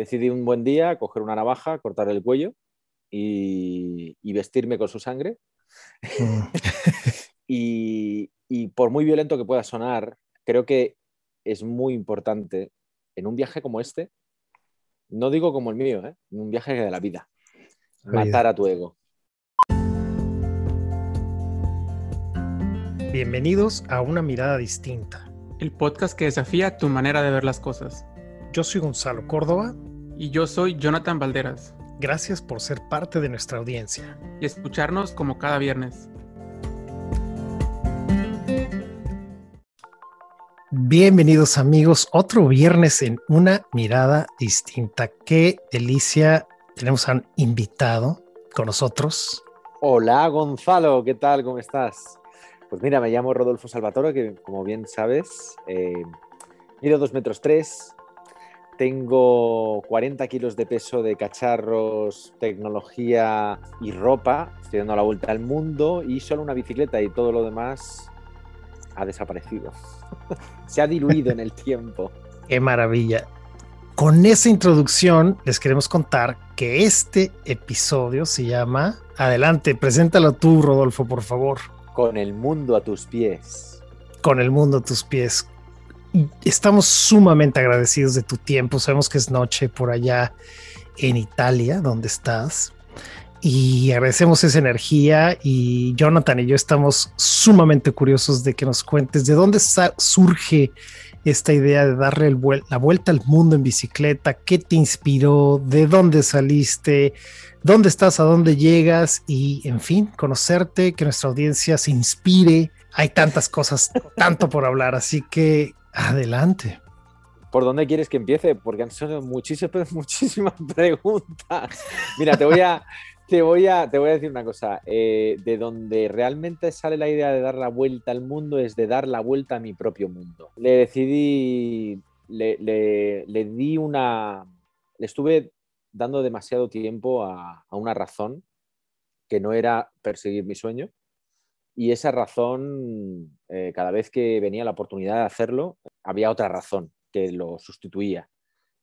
decidí un buen día coger una navaja, cortar el cuello y, vestirme con su sangre. Mm. y, por muy violento que pueda sonar, creo que es muy importante en un viaje como este, no digo como el mío, ¿eh? en un viaje de la vida, matar a tu ego. Bienvenidos a Una Mirada Distinta. El podcast que desafía tu manera de ver las cosas. Yo soy Gonzalo Córdoba. Y yo soy Jonathan Valderas. Gracias por ser parte de nuestra audiencia. Y escucharnos como cada viernes. Bienvenidos amigos, otro viernes en Una Mirada Distinta. Qué delicia. Tenemos a un invitado con nosotros. Hola Gonzalo, ¿qué tal? ¿Cómo estás? Pues mira, me llamo Rodolfo Salvatore, que como bien sabes, eh, mido dos metros tres, tengo 40 kilos de peso de cacharros, tecnología y ropa, estoy dando la vuelta al mundo y solo una bicicleta y todo lo demás ha desaparecido. Se ha diluido en el tiempo. Qué maravilla. Con esa introducción les queremos contar que este episodio se llama... Adelante, preséntalo tú, Rodolfo, por favor. Con el mundo a tus pies. Con el mundo a tus pies. Estamos sumamente agradecidos de tu tiempo. Sabemos que es noche por allá en Italia, donde estás. Y agradecemos esa energía y Jonathan y yo estamos sumamente curiosos de que nos cuentes de dónde surge esta idea de darle la vuelta al mundo en bicicleta, qué te inspiró, de dónde saliste, dónde estás, a dónde llegas y, en fin, conocerte, que nuestra audiencia se inspire. Hay tantas cosas, tanto por hablar, así que adelante. ¿Por dónde quieres que empiece? Porque han sido muchísimas, preguntas. Mira, te voy a, te voy a, te voy a decir una cosa. Eh, de donde realmente sale la idea de dar la vuelta al mundo es de dar la vuelta a mi propio mundo. Le decidí, le, le di una, le estuve dando demasiado tiempo a, una razón que no era perseguir mi sueño. Y esa razón, eh, cada vez que venía la oportunidad de hacerlo, había otra razón que lo sustituía.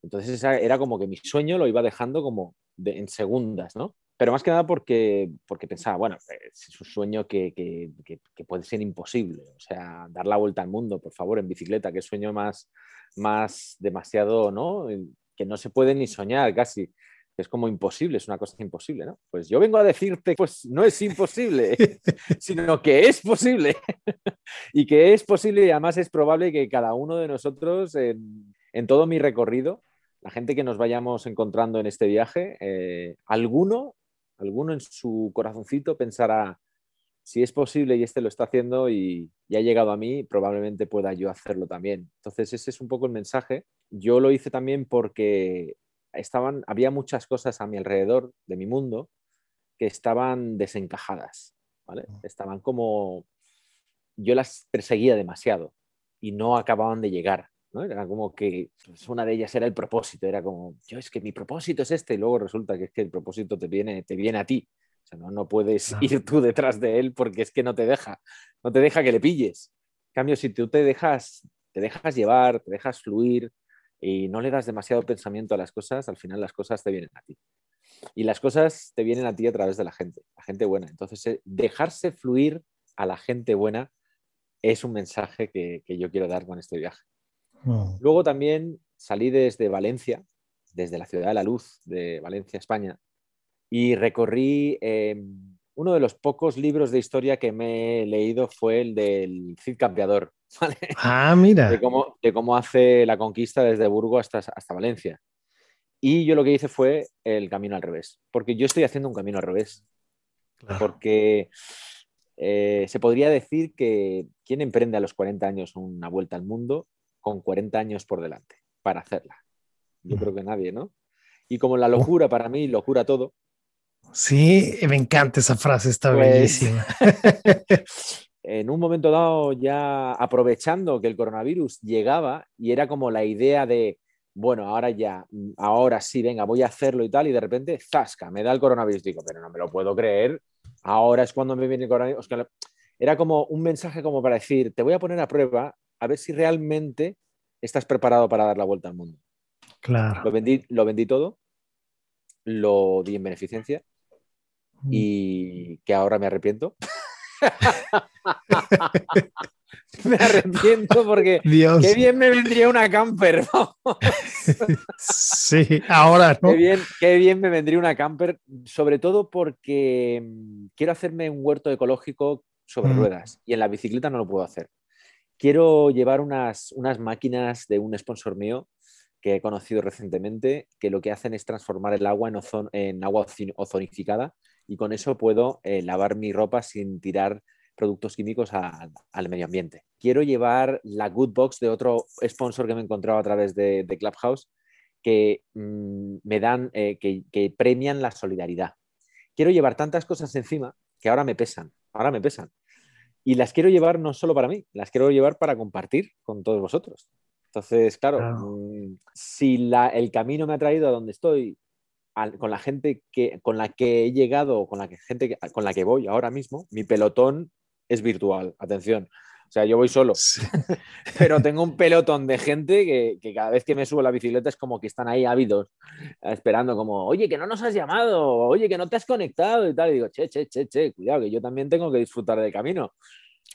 Entonces era como que mi sueño lo iba dejando como en segundas, ¿no? Pero más que nada porque, porque pensaba, bueno, es un sueño que, que, puede ser imposible. O sea, dar la vuelta al mundo, por favor, en bicicleta, que sueño más, más demasiado, ¿no? que no se puede ni soñar casi. Es como imposible, es una cosa imposible, ¿no? Pues yo vengo a decirte, pues no es imposible, sino que es posible. y que es posible y además es probable que cada uno de nosotros, en, todo mi recorrido, la gente que nos vayamos encontrando en este viaje, eh, alguno, alguno en su corazoncito pensará, si es posible y este lo está haciendo y, y, ha llegado a mí, probablemente pueda yo hacerlo también. Entonces ese es un poco el mensaje yo lo hice también porque estaban, había muchas cosas a mi alrededor de mi mundo que estaban desencajadas, ¿vale? Estaban como, yo las perseguía demasiado y no acababan de llegar, ¿no? Era como que pues, una de ellas era el propósito, era como, yo es que mi propósito es este y luego resulta que es que el propósito te viene, te viene a ti. O sea, no, no puedes ir tú detrás de él porque es que no te deja, no te deja que le pilles. En cambio, si tú te dejas, te dejas llevar, te dejas fluir, y no le das demasiado pensamiento a las cosas, al final las cosas te vienen a ti. Y las cosas te vienen a ti a través de la gente, la gente buena. Entonces, eh, dejarse fluir a la gente buena es un mensaje que, yo quiero dar con este viaje. Mm. Luego también salí desde Valencia, desde la ciudad de la luz de Valencia, España, y recorrí em, uno de los pocos libros de historia que me he leído fue el del Cid Campeador. Ah, mira. De cómo, de cómo, hace la conquista desde Burgos hasta, hasta Valencia. Y yo lo que hice fue el camino al revés, porque yo estoy haciendo un camino al revés. Porque eh, se podría decir que ¿quién emprende a los 40 años una vuelta al mundo con 40 años por delante para hacerla? Yo creo que nadie, ¿no? Y como la locura para mí, locura todo, Sí, me encanta esa frase, está pues, bellísima. en un momento dado, ya aprovechando que el coronavirus llegaba y era como la idea de, bueno, ahora ya, ahora sí, venga, voy a hacerlo y tal, y de repente, zasca, me da el coronavirus. Digo, pero no me lo puedo creer, ahora es cuando me viene el coronavirus. Era como un mensaje como para decir, te voy a poner a prueba a ver si realmente estás preparado para dar la vuelta al mundo. Claro. Lo vendí, lo vendí todo, lo di en beneficencia Mm. y que ahora me arrepiento. Me arrepiento porque Dios. qué bien me vendría una camper. Sí, ahora, ¿no? Qué bien, qué bien me vendría una camper, sobre todo porque mm, quiero hacerme un huerto ecológico sobre Mm. ruedas y en la bicicleta no lo puedo hacer. Quiero llevar unas, unas máquinas de un sponsor mío que he conocido recientemente que lo que hacen es transformar el agua en, ozon- en agua ozo- ozonificada y con eso puedo eh, lavar mi ropa sin tirar productos químicos a- al medio ambiente. Quiero llevar la Good Box de otro sponsor que me he encontrado a través de, de Clubhouse que mm, me dan, eh, que, que premian la solidaridad. Quiero llevar tantas cosas encima que ahora me pesan, ahora me pesan. Y las quiero llevar no solo para mí, las quiero llevar para compartir con todos vosotros. Entonces, claro, Claro. mm, si la- el camino me ha traído a donde estoy, al- con la gente que, con la que he llegado, con la que, gente que- con la que voy ahora mismo, mi pelotón es virtual, atención. O sea, yo voy solo, Sí. pero tengo un pelotón de gente que, que cada vez que me subo a la bicicleta es como que están ahí ávidos, esperando como, oye, que no nos has llamado, oye, que no te has conectado y tal. Y digo, che, che, che, che, cuidado, que yo también tengo que disfrutar del camino.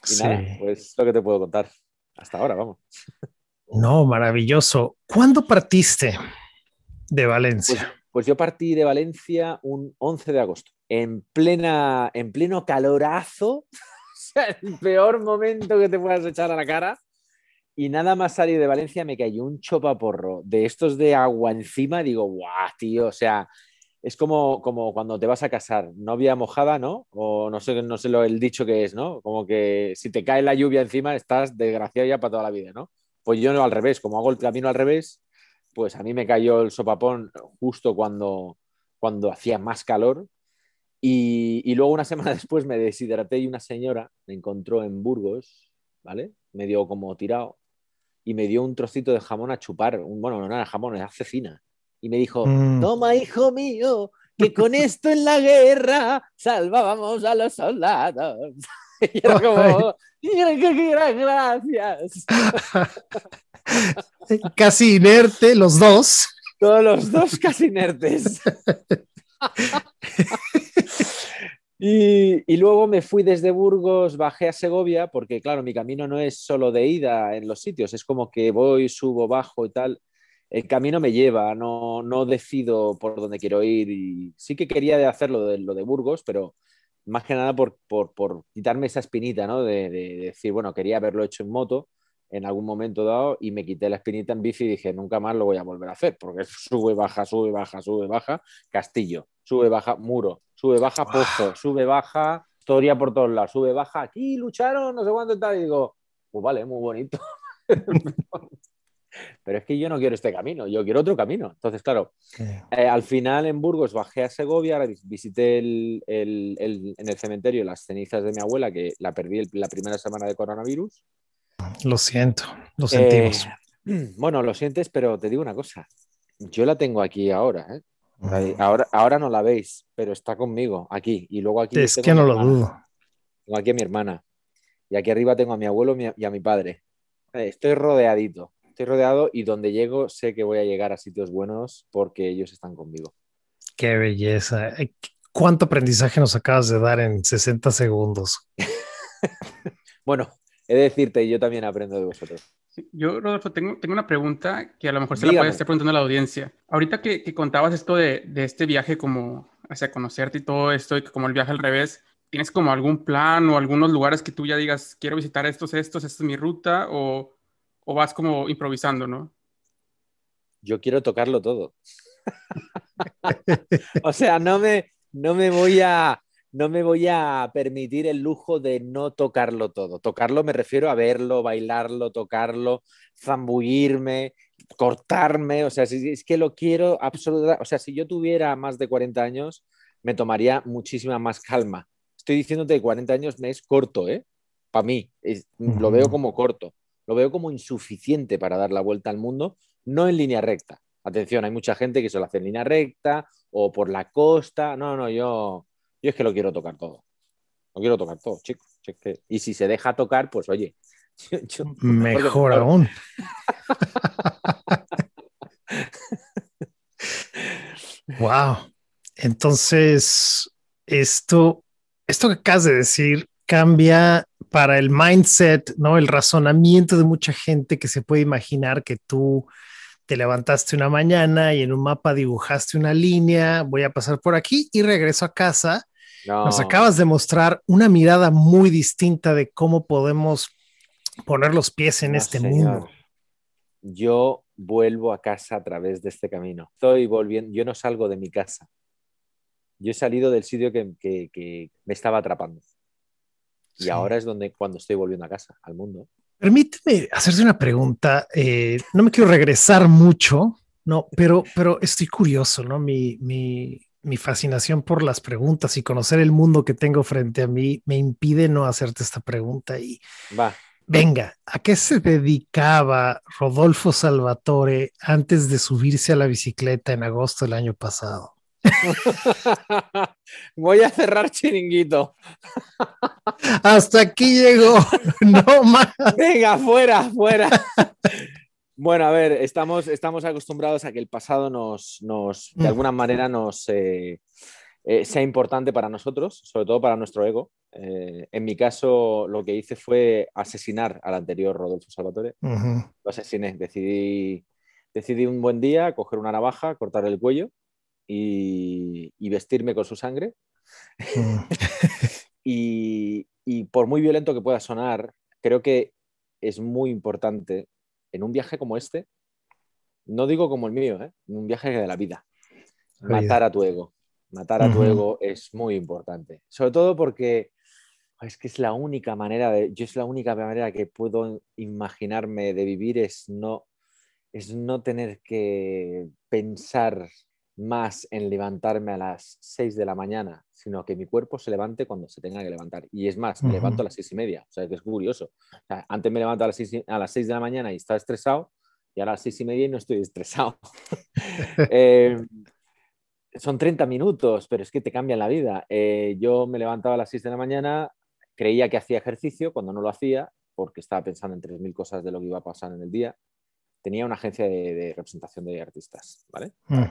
Y Sí. nada, pues es lo que te puedo contar. Hasta ahora, vamos. No, maravilloso. ¿Cuándo partiste de Valencia? pues yo partí de Valencia un 11 de agosto, en, plena, en pleno calorazo, el peor momento que te puedas echar a la cara. Y nada más salir de Valencia me cayó un chopaporro de estos de agua encima. Digo, guau, tío, o sea, es como, como cuando te vas a casar, novia mojada, ¿no? O no sé, no sé lo, el dicho que es, ¿no? Como que si te cae la lluvia encima estás desgraciado ya para toda la vida, ¿no? Pues yo no al revés, como hago el camino al revés, pues a mí me cayó el sopapón justo cuando, cuando hacía más calor. Y, y luego una semana después me deshidraté y una señora me encontró en Burgos, ¿vale? Me dio como tirado y me dio un trocito de jamón a chupar. Un, bueno, no era jamón, era cecina. Y me dijo, Mm. toma, hijo mío, que con esto en la guerra salvábamos a los soldados. Y era como, gracias. Casi inerte, los dos. Todos los dos casi inertes. y, y luego me fui desde Burgos, bajé a Segovia, porque claro, mi camino no es solo de ida en los sitios, es como que voy, subo, bajo y tal. El camino me lleva, no, no decido por dónde quiero ir. Y sí que quería hacerlo de lo de Burgos, pero más que nada por, por, por quitarme esa espinita, ¿no? De, de- de decir, bueno, quería haberlo hecho en moto en algún momento dado y me quité la espinita en bici y dije, nunca más lo voy a volver a hacer, porque sube, baja, sube, baja, sube, baja, castillo, sube, baja, muro, sube, baja, pozo, sube, baja, historia por todos lados, sube, baja, aquí lucharon, no sé cuánto tal, y digo, pues vale, muy bonito. Pero es que yo no quiero este camino, yo quiero otro camino. Entonces, claro, eh, al final en Burgos bajé a Segovia, visité el- el- el- en el cementerio las cenizas de mi abuela, que la perdí la primera semana de coronavirus. Lo siento, lo sentimos. Eh, bueno, lo sientes, pero te digo una cosa. Yo la tengo aquí ahora, ¿eh? Ahí- Ahora, ahora no la veis, pero está conmigo aquí. Y luego aquí es que no lo hermana. dudo. Tengo aquí a mi hermana. Y aquí arriba tengo a mi abuelo y a mi padre. Eh, Estoy rodeadito. Estoy rodeado y donde llego sé que voy a llegar a sitios buenos porque ellos están conmigo. Qué belleza. ¿Cuánto aprendizaje nos acabas de dar en 60 segundos? Bueno, he de decirte, yo también aprendo de vosotros. Yo, Rodolfo, tengo, tengo una pregunta que a lo mejor se la puede estar preguntando a la audiencia. Ahorita que, que contabas esto de, de este viaje como hacia conocerte y todo esto, y como el viaje al revés, ¿tienes como algún plan o algunos lugares que tú ya digas, quiero visitar estos, estos, esta es mi ruta, o, o vas como improvisando, ¿no? Yo quiero tocarlo todo. o sea, no me, no me voy a no me voy a permitir el lujo de no tocarlo todo. Tocarlo me refiero a verlo, bailarlo, tocarlo, zambullirme, cortarme. O sea, si es que lo quiero absolutamente. O sea, si yo tuviera más de 40 años, me tomaría muchísima más calma. Estoy diciéndote que 40 años me es corto, ¿eh? Para mí, es- lo veo como corto. Lo veo como insuficiente para dar la vuelta al mundo, no en línea recta. Atención, hay mucha gente que se lo hace en línea recta o por la costa. No, no, yo, yo es que lo quiero tocar todo. Lo quiero tocar todo, chicos. Si es que- Y si se deja tocar, pues oye. yo- yo- Mejor porque- aún. Wow. Entonces, esto, esto que acabas de decir cambia para el mindset, ¿no? El razonamiento de mucha gente que se puede imaginar que tú te levantaste una mañana y en un mapa dibujaste una línea, voy a pasar por aquí y regreso a casa. Nos acabas de mostrar una mirada muy distinta de cómo podemos poner los pies en este mundo. Yo vuelvo a casa a través de este camino. Estoy volviendo, yo no salgo de mi casa. Yo he salido del sitio que, me estaba atrapando. Y ahora es donde cuando estoy volviendo a casa, al mundo. Permíteme hacerte una pregunta. Eh, no me quiero regresar mucho, no, pero, pero estoy curioso, ¿no? Mi, mi, mi fascinación por las preguntas y conocer el mundo que tengo frente a mí me impide no hacerte esta pregunta. Y va. Venga, ¿a qué se dedicaba Rodolfo Salvatore antes de subirse a la bicicleta en agosto del año pasado? Voy a cerrar chiringuito. Hasta aquí llegó. No más. Venga, fuera, fuera. Bueno, a ver, estamos, estamos acostumbrados a que el pasado nos, nos de alguna manera, nos eh, eh, sea importante para nosotros, sobre todo para nuestro ego. Eh, en mi caso, lo que hice fue asesinar al anterior Rodolfo Salvatore. Lo asesiné. Decidí, decidí un buen día coger una navaja, cortar el cuello y, vestirme con su sangre. Mm. y, por muy violento que pueda sonar, creo que es muy importante en un viaje como este, no digo como el mío, ¿eh? en un viaje de la vida, matar a tu ego. Matar a tu ego es muy importante. Sobre todo porque es que es la única manera de, yo es la única manera que puedo imaginarme de vivir es no, es no tener que pensar más en levantarme a las 6 de la mañana, sino que mi cuerpo se levante cuando se tenga que levantar. Y es más, me levanto a las seis y media, o sea que es curioso. antes me levanto a las, 6, a las 6 de la mañana y estaba estresado, y a las seis y media y no estoy estresado. eh, son 30 minutos, pero es que te cambian la vida. Eh, yo me levantaba a las 6 de la mañana, creía que hacía ejercicio cuando no lo hacía, porque estaba pensando en 3.000 cosas de lo que iba a pasar en el día. Tenía una agencia de, representación de artistas, ¿vale? Mm.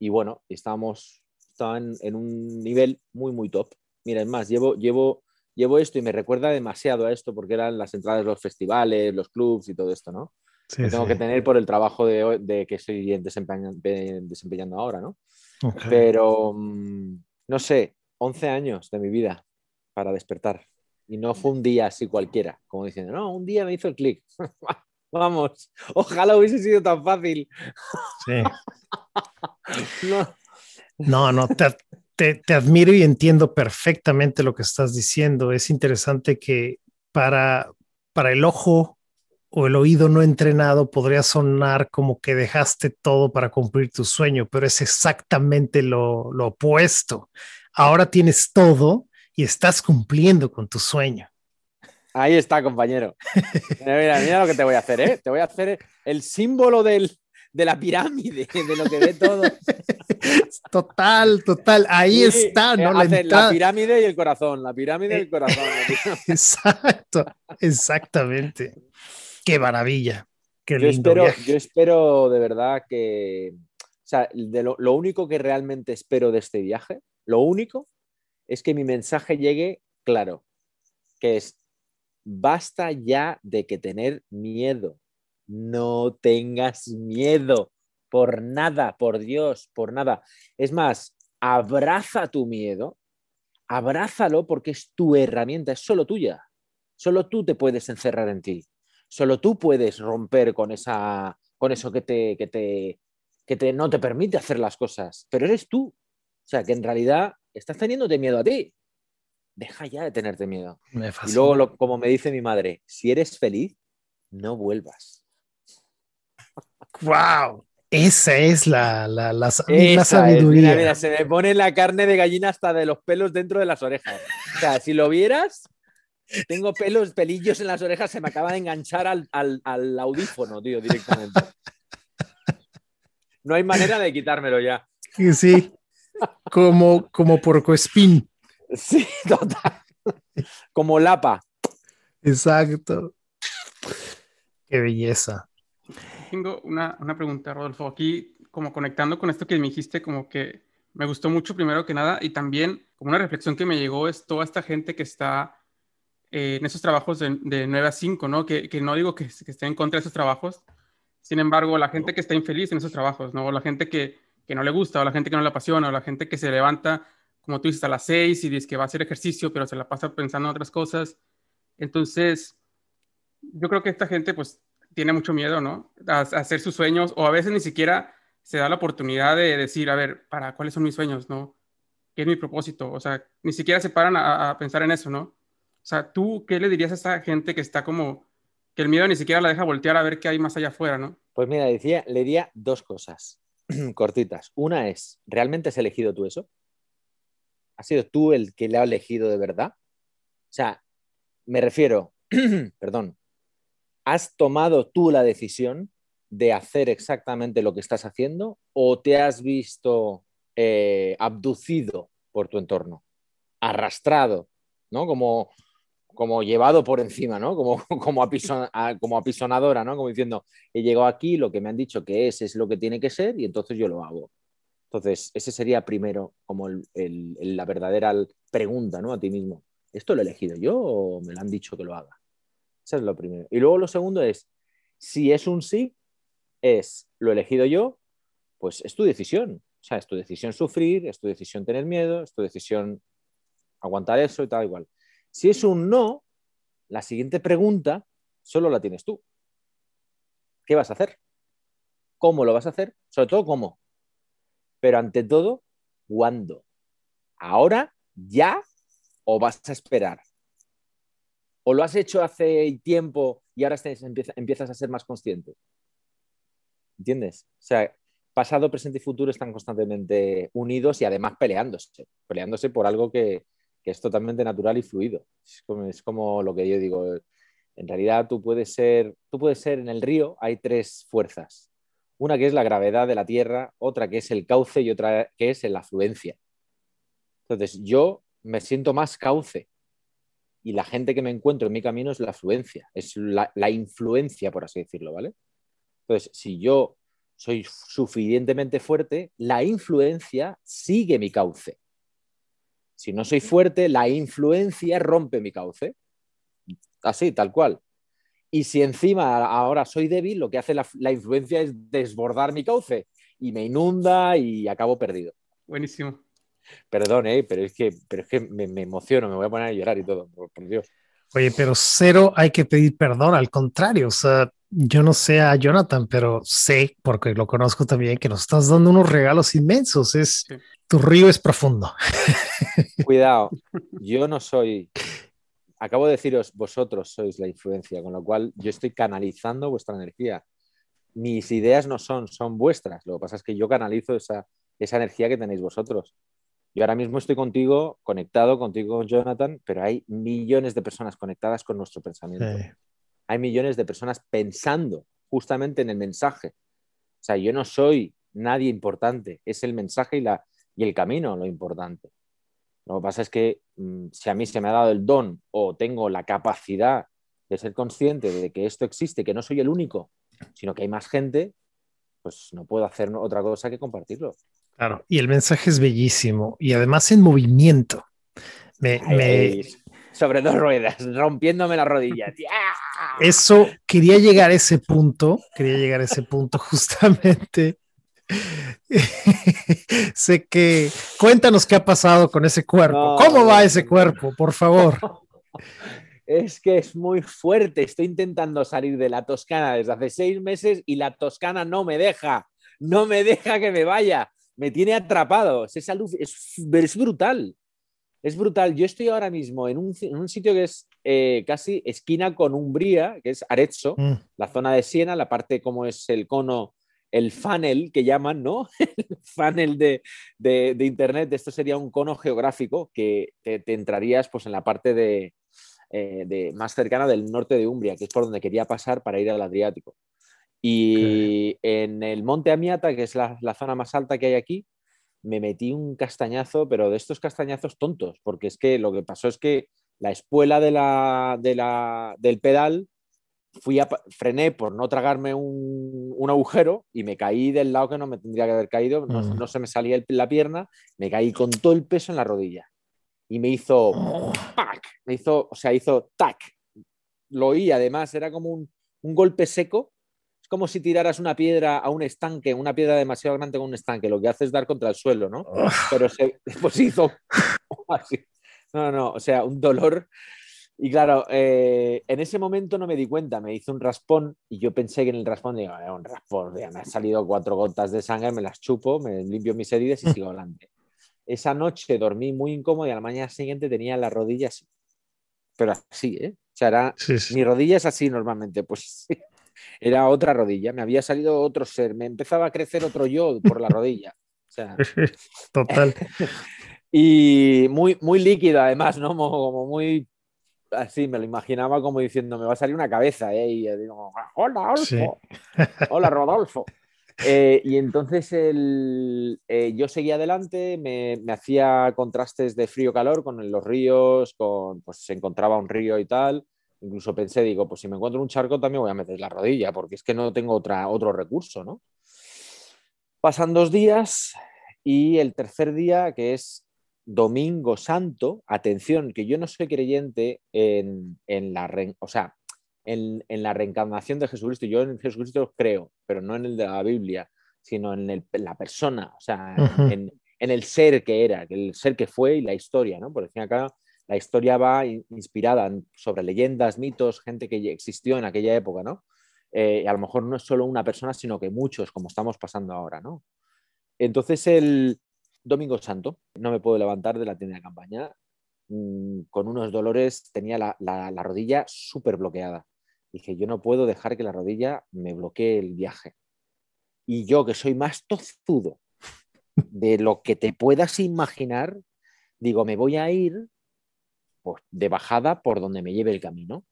y bueno, estábamos, estaban en un nivel muy, muy top. Mira, es más, llevo, llevo, llevo esto y me recuerda demasiado a esto porque eran las entradas de los festivales, los clubs y todo esto, ¿no? Sí, tengo que tener por el trabajo de, de que estoy desempeñando, desempeñando ahora, ¿no? Pero, mm, no sé, 11 años de mi vida para despertar. Y no fue un día así cualquiera, como diciendo, no, un día me hizo el clic. Vamos, ojalá hubiese sido tan fácil. Sí. no. no, te, te, admiro y entiendo perfectamente lo que estás diciendo. Es interesante que para, para el ojo o el oído no entrenado podría sonar como que dejaste todo para cumplir tu sueño, pero es exactamente lo, lo opuesto. Ahora tienes todo y estás cumpliendo con tu sueño. Ahí está, compañero. Mira, mira, lo que te voy a hacer, ¿eh? Te voy a hacer el símbolo del, de la pirámide, de lo que ve todo. Total, total. Ahí está, ¿no? La, la, pirámide y el corazón, la pirámide y el corazón. Exacto, exactamente. Qué maravilla. Qué yo, espero, yo espero de verdad que, o sea, de lo, lo único que realmente espero de este viaje, lo único es que mi mensaje llegue claro, que es, basta ya de que tener miedo, no tengas miedo por nada, por Dios, por nada. Es más, abraza tu miedo, abrázalo porque es tu herramienta, es solo tuya. Solo tú te puedes encerrar en ti. Solo tú puedes romper con, esa, con eso que, te, que, te, que te, no te permite hacer las cosas. Pero eres tú. O sea, que en realidad estás teniéndote miedo a ti. Deja ya de tenerte miedo. y luego, como me dice mi madre, si eres feliz, no vuelvas. ¡Wow! Esa es la, la, sabiduría. mira, se me pone la carne de gallina hasta de los pelos dentro de las orejas. O sea, si lo vieras, tengo pelos, pelillos en las orejas, se me acaba de enganchar al, al audífono, tío, directamente. No hay manera de quitármelo ya. Sí, como, como porcoespín. Sí, total. Como lapa. Exacto. Qué belleza. Tengo una, pregunta, Rodolfo. Aquí como conectando con esto que me dijiste, como que me gustó mucho primero que nada y también como una reflexión que me llegó es toda esta gente que está eh, en esos trabajos de, de, 9 a 5, ¿no? Que, que no digo que, que, esté en contra de esos trabajos, sin embargo, la gente que está infeliz en esos trabajos, ¿no? O la gente que, que no le gusta, o la gente que no le apasiona, o la gente que se levanta, como tú dices, a las 6 y dice que va a hacer ejercicio, pero se la pasa pensando en otras cosas. Entonces, yo creo que esta gente, pues, tiene mucho miedo, ¿no? A, hacer sus sueños, o a veces ni siquiera se da la oportunidad de decir, a ver, ¿para cuáles son mis sueños, no? ¿Qué es mi propósito? O sea, ni siquiera se paran a, a pensar en eso, ¿no? O sea, ¿tú qué le dirías a esta gente que está como, que el miedo ni siquiera la deja voltear a ver qué hay más allá afuera, ¿no? Pues mira, decía, le diría dos cosas cortitas. Una es, ¿realmente has elegido tú eso? ¿Has sido tú el que le ha elegido de verdad? O sea, me refiero, perdón, ¿has tomado tú la decisión de hacer exactamente lo que estás haciendo o te has visto eh, abducido por tu entorno, arrastrado, ¿no? Como, como llevado por encima, ¿no? Como, como, como apisonadora, ¿no? Como diciendo, he llegado aquí, lo que me han dicho que es, es lo que tiene que ser y entonces yo lo hago. Entonces, ese sería primero como la verdadera pregunta, ¿no? A ti mismo. ¿Esto lo he elegido yo o me lo han dicho que lo haga? Eso es lo primero. Y luego lo segundo es, si es un sí, es lo he elegido yo, pues es tu decisión. O sea, es tu decisión sufrir, es tu decisión tener miedo, es tu decisión aguantar eso y tal, igual. Si es un no, la siguiente pregunta solo la tienes tú. ¿Qué vas a hacer? ¿Cómo lo vas a hacer? Sobre todo, ¿cómo? Pero ante todo, ¿cuándo? ¿Ahora? ¿Ya? ¿O vas a esperar? ¿O lo has hecho hace tiempo y ahora empiezas a ser más consciente? ¿Entiendes? O sea, pasado, presente y futuro están constantemente unidos y además peleándose, peleándose por algo que, es totalmente natural y fluido. Es como, es como, lo que yo digo. En realidad tú puedes ser, tú puedes ser en el río, hay tres fuerzas. Una que es la gravedad de la Tierra, otra que es el cauce y otra que es la afluencia. Entonces yo me siento más cauce y la gente que me encuentro en mi camino es la afluencia, es la, la influencia, por así decirlo, ¿vale? Entonces, si yo soy suficientemente fuerte, la influencia sigue mi cauce. Si no soy fuerte, la influencia rompe mi cauce. Así, tal cual. Y si encima ahora soy débil, lo que hace la, la influencia es desbordar mi cauce y me inunda y acabo perdido. Buenísimo. Perdón, ¿eh? pero es que, pero es que me, me, emociono, me voy a poner a llorar y todo, por, por Dios. Oye, pero cero hay que pedir perdón, al contrario, o sea, yo no sé a Jonathan, pero sé, porque lo conozco también, que nos estás dando unos regalos inmensos. Es sí. tu río es profundo. Cuidado, yo no soy. Acabo de deciros, vosotros sois la influencia, con lo cual yo estoy canalizando vuestra energía. Mis ideas no son, son vuestras. Lo que pasa es que yo canalizo esa, esa energía que tenéis vosotros. Yo ahora mismo estoy contigo, conectado contigo, Jonathan, pero hay millones de personas conectadas con nuestro pensamiento. Sí hay millones de personas pensando justamente en el mensaje. O sea, yo no soy nadie importante, es el mensaje y, la, y el camino lo importante. Lo que pasa es que mmm, si a mí se me ha dado el don o tengo la capacidad de ser consciente de que esto existe, que no soy el único, sino que hay más gente, pues no puedo hacer otra cosa que compartirlo. Claro, y el mensaje es bellísimo y además en movimiento. Me, me, sobre dos ruedas, rompiéndome las rodillas. Eso, quería llegar a ese punto, quería llegar a ese punto justamente. sé que, cuéntanos qué ha pasado con ese cuerpo. No, ¿Cómo va ese cuerpo, por favor? Es que es muy fuerte. Estoy intentando salir de la Toscana desde hace seis meses y la Toscana no me deja. No me deja que me vaya. Me tiene atrapado. Esa luz es, es brutal. Es brutal. Yo estoy ahora mismo en un, en un sitio que es eh, casi esquina con Umbría, que es Arezzo, mm. la zona de Siena, la parte como es el cono, el funnel que llaman, ¿no? el funnel de, de, de, Internet. Esto sería un cono geográfico que te, te entrarías pues, en la parte de, eh, de, más cercana del norte de Umbria, que es por donde quería pasar para ir al Adriático. Y okay. en el Monte Amiata, que es la, la zona más alta que hay aquí, me metí un castañazo, pero de estos castañazos tontos, porque es que lo que pasó es que la espuela de la, de la, del pedal fui a, frené por no tragarme un, un, agujero y me caí del lado que no me tendría que haber caído, no, Mm. no se me salía el- la pierna, me caí con todo el peso en la rodilla y me hizo Oh, ¡pac! me hizo, o sea, hizo tac. Lo oí, además, era como un, un golpe seco. Es como si tiraras una piedra a un estanque, una piedra demasiado grande con un estanque. Lo que hace es dar contra el suelo, ¿no? oh, Pero se, pues hizo así. No, no, o sea, un dolor. Y claro, eh, en ese momento no me di cuenta, me hizo un raspón y yo pensé que en el raspón, digo, "Eh, un raspón, ya me han salido cuatro gotas de sangre, me las chupo, me limpio mis heridas y sigo adelante. Esa noche dormí muy incómodo y a la mañana siguiente tenía la rodilla así. Pero así, ¿eh? O sea, era, sí, sí. mi rodilla es así normalmente, pues sí, era otra rodilla, me había salido otro ser, me empezaba a crecer otro yo por la rodilla. O sea, Total. y muy, muy líquido además, ¿no? Como muy así, me lo imaginaba como diciendo, me va a salir una cabeza, ¿eh? Y yo digo, hola, Adolfo. Sí. Hola, Rodolfo. Eh, y entonces el, eh, yo seguía adelante, me, me hacía contrastes de frío-calor con los ríos, con, pues se encontraba un río y tal. Incluso pensé, digo, pues si me encuentro un charco también voy a meter la rodilla, porque es que no tengo otra, otro recurso, ¿no? Pasan dos días y el tercer día, que es Domingo Santo, atención, que yo no soy creyente en, en la, re- o sea, en, en la reencarnación de Jesucristo. Yo en Jesucristo creo, pero no en el de la Biblia, sino en, el- en la persona, o sea, en, en el ser que era, el ser que fue y la historia, ¿no? Por fin acá la historia va in- inspirada sobre leyendas, mitos, gente que existió en aquella época, ¿no? Eh, y a lo mejor no es solo una persona, sino que muchos, como estamos pasando ahora, ¿no? Entonces el Domingo Santo, no me puedo levantar de la tienda de campaña, mm, con unos dolores, tenía la, la- la rodilla súper bloqueada. Dije, yo no puedo dejar que la rodilla me bloquee el viaje. Y yo, que soy más tozudo de lo que te puedas imaginar, digo, me voy a ir pues, de bajada por donde me lleve el camino.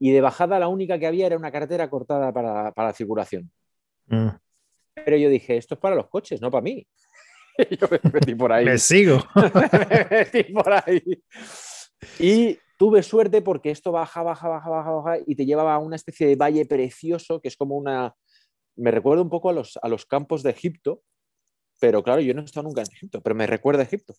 Y de bajada la única que había era una carretera cortada para, para la circulación. Mm. Pero yo dije, esto es para los coches, no para mí. Yo me metí por ahí. Me sigo. me metí por ahí. Y tuve suerte porque esto baja, baja, baja, baja, baja y te llevaba a una especie de valle precioso que es como una... Me recuerda un poco a los, a los campos de Egipto, pero claro, yo no he estado nunca en Egipto, pero me recuerda a Egipto.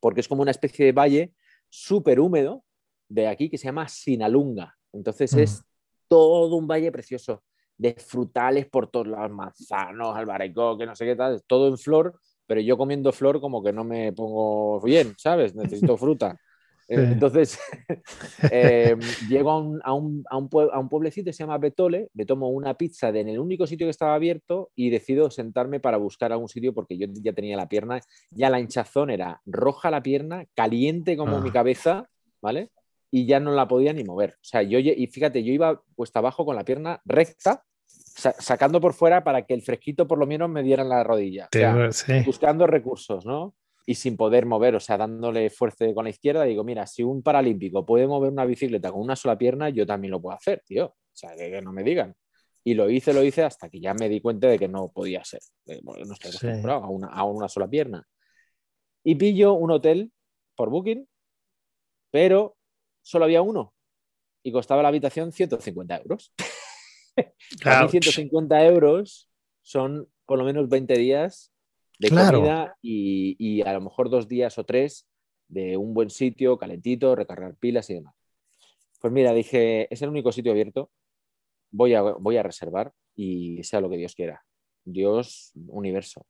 Porque es como una especie de valle súper húmedo de aquí que se llama Sinalunga. Entonces Mm. es todo un valle precioso de frutales por todos lados, manzanos, albaricoque, no sé qué tal, todo en flor, pero yo comiendo flor como que no me pongo bien, ¿sabes? Necesito fruta. Eh, Sí. Entonces, eh, llego a un, a, un, a, un pue- a un pueblecito que se llama Betole, me tomo una pizza de en el único sitio que estaba abierto y decido sentarme para buscar algún sitio porque yo ya tenía la pierna, ya la hinchazón era roja la pierna, caliente como Ah. mi cabeza, ¿vale? Y ya no la podía ni mover. O sea, yo, y fíjate, yo iba puesta abajo con la pierna recta, sa- sacando por fuera para que el fresquito por lo menos me diera en la rodilla. O Te- sea, sí. buscando recursos, ¿no? Y sin poder mover, o sea, dándole fuerza con la izquierda, digo, mira, si un paralímpico puede mover una bicicleta con una sola pierna, yo también lo puedo hacer, tío. O sea, que, que no me digan. Y lo hice, lo hice hasta que ya me di cuenta de que no podía ser, porque no estoy Sí. acostumbrado a, una, a una sola pierna. Y pillo un hotel por Booking, pero solo había uno y costaba la habitación 150 euros. Ouch. 150 euros son por lo menos 20 días de Claro. comida y, y a lo mejor dos días o tres de un buen sitio, calentito, recargar pilas y demás. Pues mira, dije, es el único sitio abierto, voy a, voy a reservar y sea lo que Dios quiera. Dios, universo.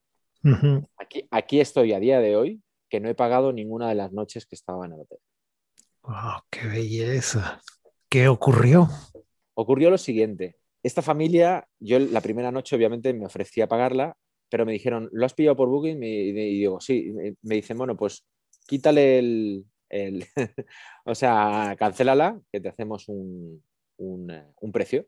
Aquí, aquí estoy a día de hoy que no he pagado ninguna de las noches que estaba en el hotel. Wow, qué belleza. ¿Qué ocurrió? Ocurrió lo siguiente. Esta familia, yo la primera noche obviamente me ofrecí a pagarla, pero me dijeron, ¿lo has pillado por Booking? Y digo, sí. Me- dicen, bueno, pues quítale el... o sea, cancélala, que te hacemos un, un, un precio.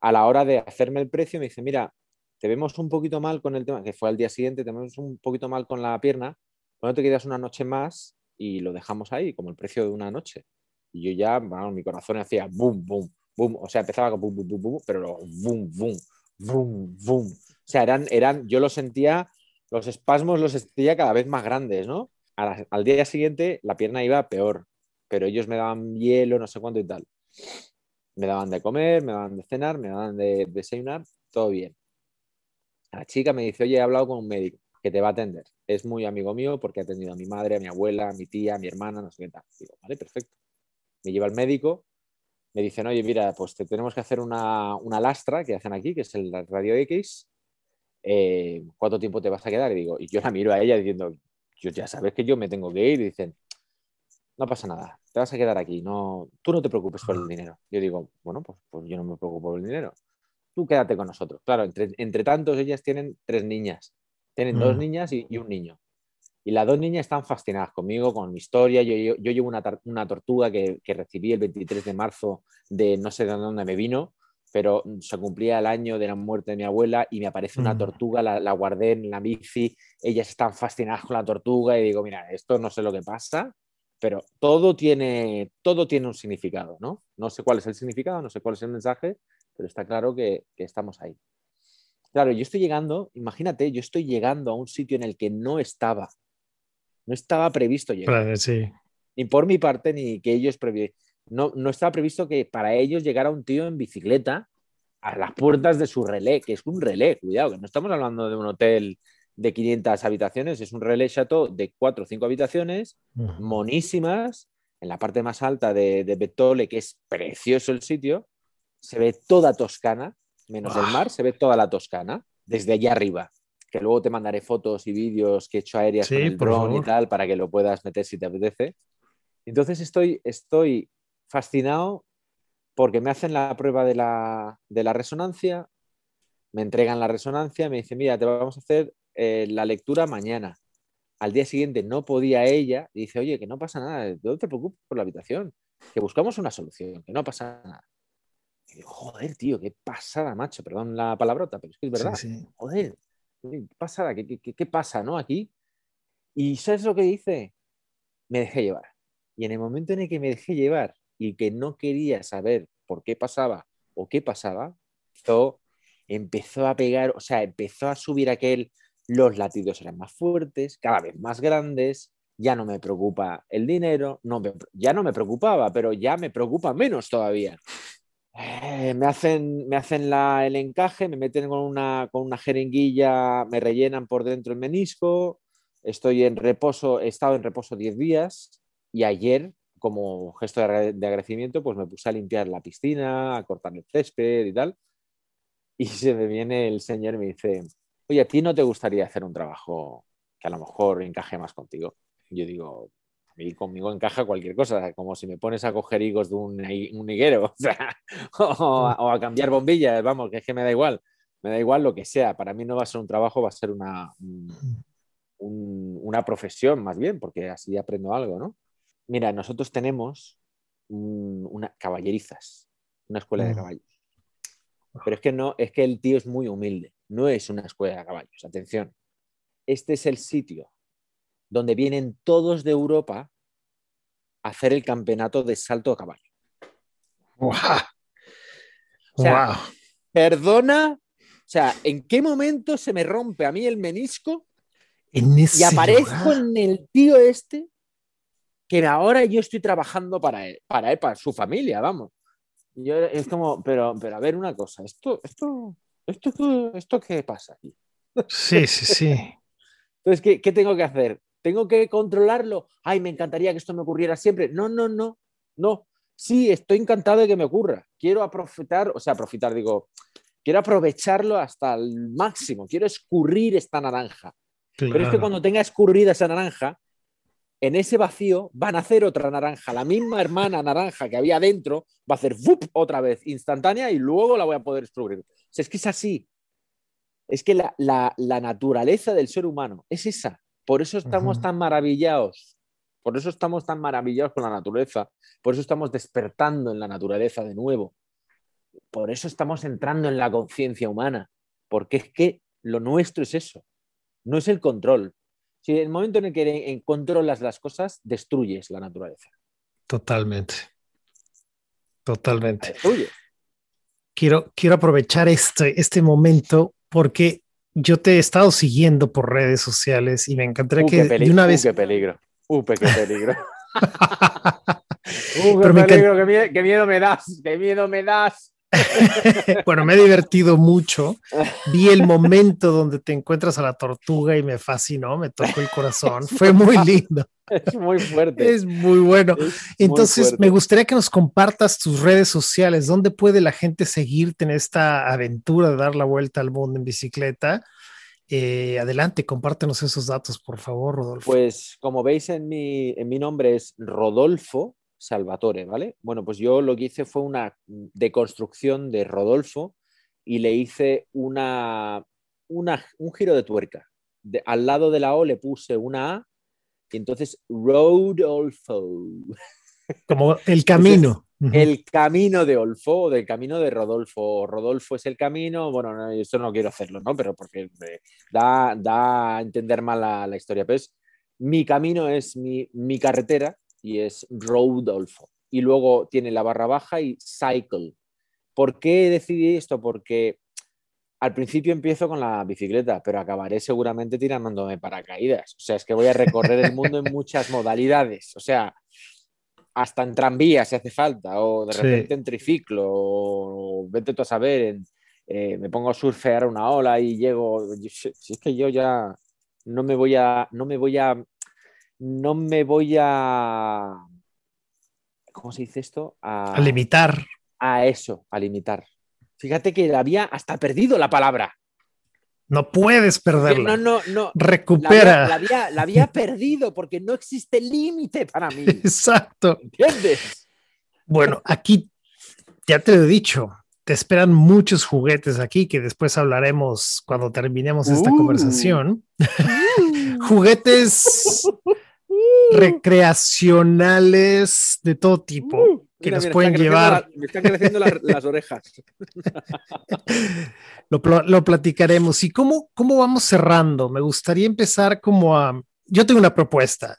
A la hora de hacerme el precio, me dice, mira, te vemos un poquito mal con el tema, que fue al día siguiente, te vemos un poquito mal con la pierna, ¿por qué no te quedas una noche más y lo dejamos ahí, como el precio de una noche? Y yo ya, bueno, mi corazón hacía boom, boom, boom. O sea, empezaba con boom, boom, boom, boom, pero luego boom, boom, boom, boom. O sea, eran, eran, yo lo sentía, los espasmos los sentía cada vez más grandes, ¿no? Al día siguiente la pierna iba peor, pero ellos me daban hielo, no sé cuánto y tal. Me daban de comer, me daban de cenar, me daban de desayunar, todo bien. La chica me dice, oye, he hablado con un médico que te va a atender. Es muy amigo mío porque ha atendido a mi madre, a mi abuela, a mi tía, a mi hermana, no sé qué tal. Digo, vale, perfecto. Me lleva al médico, me dicen, oye, mira, pues te tenemos que hacer una, lastra que hacen aquí, que es el radio X. Eh, ¿Cuánto tiempo te vas a quedar? Y digo, y yo la miro a ella diciendo, yo ya sabes que yo me tengo que ir. Y dicen, no pasa nada, te vas a quedar aquí, no, tú no te preocupes por el dinero. Yo digo, bueno, pues, pues yo no me preocupo por el dinero tú quédate con nosotros. Claro, entre, entre tantos ellas tienen tres niñas, tienen dos mm. niñas y, un niño. Y las dos niñas están fascinadas conmigo, con mi historia. Yo, yo, llevo una, una tortuga que, que, recibí el 23 de marzo de no sé de dónde me vino, pero se cumplía el año de la muerte de mi abuela y me aparece una mm. tortuga, la, la, guardé en la bici, ellas están fascinadas con la tortuga y digo, mira, esto no sé lo que pasa, pero todo tiene, todo tiene un significado, ¿no? No sé cuál es el significado, no sé cuál es el mensaje, pero está claro que, estamos ahí. Claro, yo estoy llegando, imagínate, yo estoy llegando a un sitio en el que no estaba, no estaba previsto llegar. Ni por mi parte, ni que ellos no, no estaba previsto que para ellos llegara un tío en bicicleta a las puertas de su relé, que es un relé, cuidado, que no estamos hablando de un hotel de 500 habitaciones, es un relé chateau de 4 o 5 habitaciones, monísimas, en la parte más alta de, de Betole, que es precioso el sitio, se ve toda Toscana, menos el mar, se ve toda la Toscana, desde allá arriba. Que luego te mandaré fotos y vídeos que he hecho aéreas con el dron y tal, para que lo puedas meter si te apetece. Entonces estoy, estoy fascinado porque me hacen la prueba de la, resonancia, me entregan la resonancia, me dicen, mira, te vamos a hacer eh, la lectura mañana. Al día siguiente no podía ella, y dice, oye, que no pasa nada, no te preocupes por la habitación, que buscamos una solución, que no pasa nada joder, tío, qué pasada, macho, perdón la palabrota, pero es que es verdad. Joder, qué pasada, ¿Qué, qué, pasa, no? Aquí. Y ¿sabes lo que dice? Me dejé llevar. Y en el momento en el que me dejé llevar y que no quería saber por qué pasaba o qué pasaba, empezó, empezó a pegar, o sea, empezó a subir aquel, los latidos eran más fuertes, cada vez más grandes, ya no me preocupa el dinero, no ya no me preocupaba, pero ya me preocupa menos todavía. Eh, me hacen, me hacen el encaje, me meten con una, con una jeringuilla, me rellenan por dentro el menisco, estoy en reposo, he estado en reposo 10 días y ayer, como gesto de, de, agradecimiento, pues me puse a limpiar la piscina, a cortar el césped y tal. Y se me viene el señor y me dice, oye, ¿a ti no te gustaría hacer un trabajo que a lo mejor encaje más contigo? Yo digo, y conmigo encaja cualquier cosa, como si me pones a coger higos de un, un higuero o, a, cambiar bombillas, vamos, que es que me da igual, me da igual lo que sea, para mí no va a ser un trabajo, va a ser una, una profesión más bien, porque así aprendo algo, ¿no? Mira, nosotros tenemos una, caballerizas, una escuela de caballos. Pero es que no, es que el tío es muy humilde, no es una escuela de caballos, atención. Este es el sitio donde vienen todos de Europa a hacer el campeonato de salto a caballo. ¡Wow! Perdona, o sea, ¿en qué momento se me rompe a mí el menisco y aparezco en el tío este que ahora yo estoy trabajando para él, para él, para su familia, vamos. yo es como, pero, pero a ver una cosa, esto, esto, esto, esto, qué pasa aquí. Sí, sí, sí. Entonces, ¿qué, ¿qué, tengo que hacer? Tengo que controlarlo. Ay, me encantaría que esto me ocurriera siempre. No, no, no, no. Sí, estoy encantado de que me ocurra. Quiero aprovechar, o sea, aprovechar, digo, quiero aprovecharlo hasta el máximo. Quiero escurrir esta naranja. Pero es que cuando tenga escurrida esa naranja, en ese vacío van a hacer otra naranja, la misma hermana naranja que había dentro, va a hacer ¡vup! otra vez, instantánea, y luego la voy a poder escurrir. O sea, es que es así. Es que la, la naturaleza del ser humano es esa. Por eso estamos tan maravillados, por eso estamos tan maravillados con la naturaleza, por eso estamos despertando en la naturaleza de nuevo, por eso estamos entrando en la conciencia humana, porque es que lo nuestro es eso, no es el control. Si en el momento en el que controlas las cosas, destruyes la naturaleza. Totalmente. Totalmente. Quiero, quiero aprovechar este, este momento porque yo te he estado siguiendo por redes sociales y me encantaría uh, que de una vez. Uh, qué peligro. Uh, qué peligro. Pero me qué, miedo, me das, qué miedo me das. bueno, me he divertido mucho. Vi el momento donde te encuentras a la tortuga y me fascinó, me tocó el corazón. Fue muy lindo. Es muy fuerte. Es muy bueno. Entonces, me gustaría que nos compartas tus redes sociales. ¿Dónde puede la gente seguirte en esta aventura de dar la vuelta al mundo en bicicleta? Eh, adelante, compártenos esos datos, por favor, Rodolfo. Pues como veis en mi, en mi nombre es Rodolfo Salvatore, ¿vale? Bueno, pues yo lo que hice fue una deconstrucción de Rodolfo y le hice una, una un giro de tuerca. al lado de la O le puse una A y entonces Rodolfo. Como el camino. El camino de Olfo, del camino de Rodolfo. Rodolfo es el camino. Bueno, no, esto no quiero hacerlo, ¿no? Pero porque da, da a entender mal la, historia. Pero es, mi camino es mi, mi carretera y es Rodolfo. Y luego tiene la barra baja y Cycle. ¿Por qué decidí esto? Porque al principio empiezo con la bicicleta, pero acabaré seguramente tirándome paracaídas. O sea, es que voy a recorrer el mundo en muchas modalidades. O sea, hasta en tranvía si hace falta, o de repente en triciclo, o vete tú a saber, eh, me pongo a surfear una ola y llego. Si es que yo ya no me voy a. No me voy a. No me voy a. ¿Cómo se dice esto? A, a limitar. A eso, a limitar. Fíjate que había hasta perdido la palabra. No puedes perderla. No, no, no. Recupera. La había, perdido porque no existe límite para mí. Exacto. ¿Entiendes? Bueno, aquí ya te lo he dicho. Te esperan muchos juguetes aquí que después hablaremos cuando terminemos esta uh. conversación. Uh. juguetes recreacionales de todo tipo. Uh que nos pueden llevar. me están creciendo las orejas. lo, platicaremos. ¿Y cómo, cómo vamos cerrando? Me gustaría empezar como a. Yo tengo una propuesta.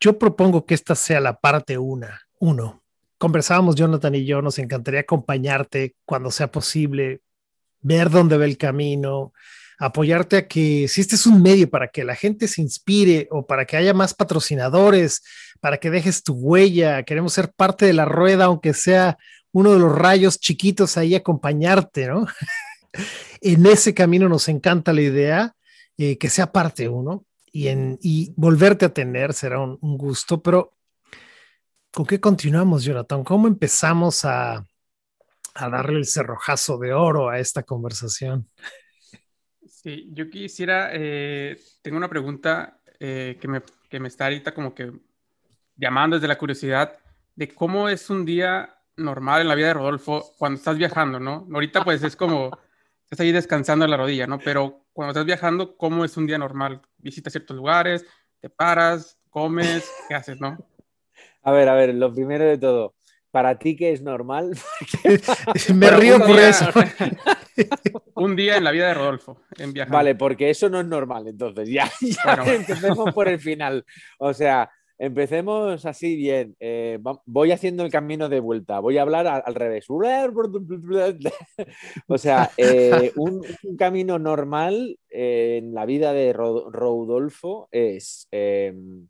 Yo propongo que esta sea la parte una, uno. Conversábamos Jonathan y yo, nos encantaría acompañarte cuando sea posible, ver dónde va el camino, apoyarte a que si este es un medio para que la gente se inspire o para que haya más patrocinadores, para que dejes tu huella, queremos ser parte de la rueda, aunque sea uno de los rayos chiquitos ahí acompañarte, ¿no? en ese camino nos encanta la idea, eh, que sea parte uno y, en, y volverte a tener será un, un gusto, pero ¿con qué continuamos, Jonathan? ¿Cómo empezamos a, a darle el cerrojazo de oro a esta conversación? Sí, yo quisiera, eh, tengo una pregunta eh, que, me, que me está ahorita como que llamando desde la curiosidad de cómo es un día normal en la vida de Rodolfo cuando estás viajando, ¿no? Ahorita pues es como, estás ahí descansando en la rodilla, ¿no? Pero cuando estás viajando, ¿cómo es un día normal? ¿Visitas ciertos lugares? ¿Te paras? ¿Comes? ¿Qué haces, no? A ver, a ver, lo primero de todo, ¿para ti qué es normal? Me río por eso. un día en la vida de Rodolfo, en. Vale, porque eso no es normal, entonces ya, empecemos por el final. O sea, empecemos así bien. Eh, voy haciendo el camino de vuelta, voy a hablar al, revés. o sea, eh, un, camino normal en la vida de Rodolfo es... Em,